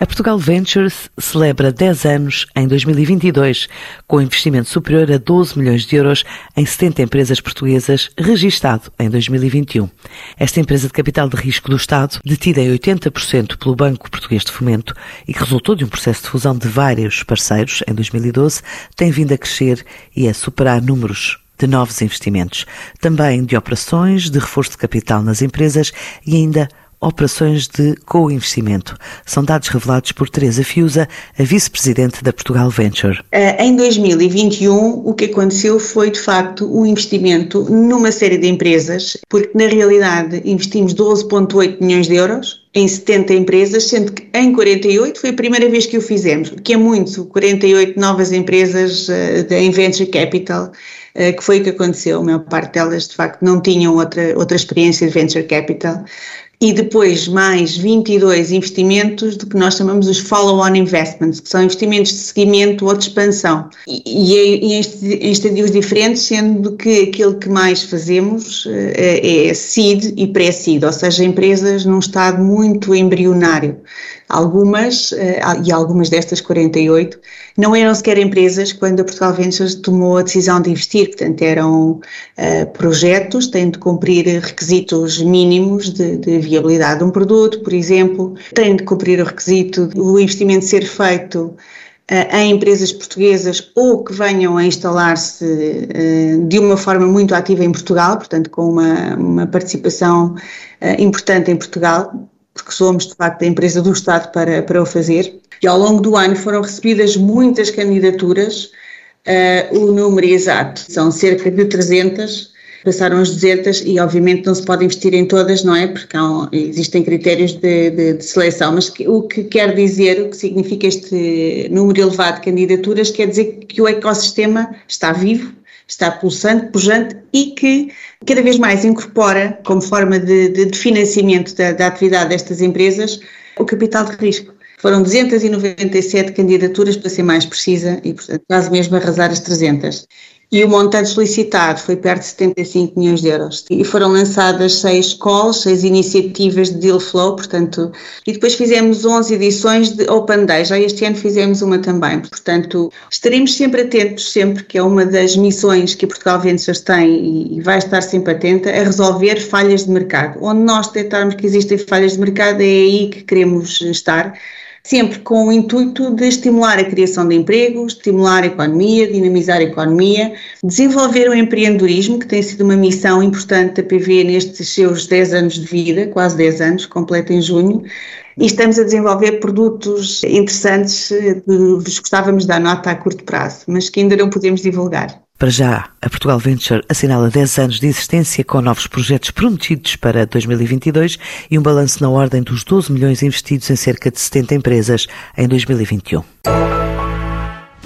A Portugal Ventures celebra 10 anos em 2022, com investimento superior a 12 milhões de euros em 70 empresas portuguesas, registado em 2021. Esta empresa de capital de risco do Estado, detida em 80% pelo Banco Português de Fomento e que resultou de um processo de fusão de vários parceiros em 2012, tem vindo a crescer e a superar números de novos investimentos, também de operações de reforço de capital nas empresas e ainda operações de co-investimento. São dados revelados por Teresa Fiusa, a vice-presidente da Portugal Venture. Eh, em 2021, o que aconteceu foi, de facto, um investimento numa série de empresas, porque na realidade investimos 12,8 milhões de euros em 70 empresas, sendo que em 48 foi a primeira vez que o fizemos, que é muito, 48 novas empresas uh, em Venture Capital, uh, que foi o que aconteceu. A maior parte delas, de facto, não tinham outra, outra experiência de Venture Capital e depois mais 22 investimentos do que nós chamamos os follow-on investments, que são investimentos de seguimento ou de expansão. E, e em, em estadios diferentes, sendo que aquilo que mais fazemos é, é seed e pré-seed, ou seja, empresas num estado muito embrionário. Algumas, eh, e algumas destas 48, não eram sequer empresas quando a Portugal Ventures tomou a decisão de investir, portanto eram uh, projetos, têm de cumprir requisitos mínimos de, de, viabilidade de um produto, por exemplo, têm de cumprir o requisito do investimento ser feito uh, em empresas portuguesas ou que venham a instalar-se uh, de uma forma muito ativa em Portugal, portanto com uma, uma participação importante em Portugal, porque somos de facto a empresa do Estado para, para o fazer. E ao longo do ano foram recebidas muitas candidaturas, o número exato são cerca de 300, passaram as 200 e obviamente não se pode investir em todas, não é? Porque há, existem critérios de, de, de, seleção, mas que, o que quer dizer, o que significa este número elevado de candidaturas, quer dizer que o ecossistema está vivo, está pulsante, pujante e que cada vez mais incorpora, como forma de, de, de financiamento da, da atividade destas empresas, o capital de risco. Foram 297 candidaturas, para ser mais precisa, e portanto quase mesmo arrasar as 300 e o montante solicitado foi perto de 75 milhões de euros. E foram lançadas seis calls, seis iniciativas de deal flow, portanto, e depois fizemos 11 edições de Open Day, já este ano fizemos uma também, portanto, estaremos sempre atentos, sempre que é uma das missões que a Portugal Ventures tem e vai estar sempre atenta, a resolver falhas de mercado. Onde nós detectarmos que existem falhas de mercado, é aí que queremos estar sempre com o intuito de estimular a criação de empregos, estimular a economia, dinamizar a economia, desenvolver o empreendedorismo, que tem sido uma missão importante da PV nestes seus 10 anos de vida, quase 10 anos, completa em junho, e estamos a desenvolver produtos interessantes que vos gostávamos de dar nota a curto prazo, mas que ainda não podemos divulgar. Para já, a Portugal Venture assinala 10 anos de existência com novos projetos prometidos para 2022 e um balanço na ordem dos 12 milhões investidos em cerca de 70 empresas em 2021.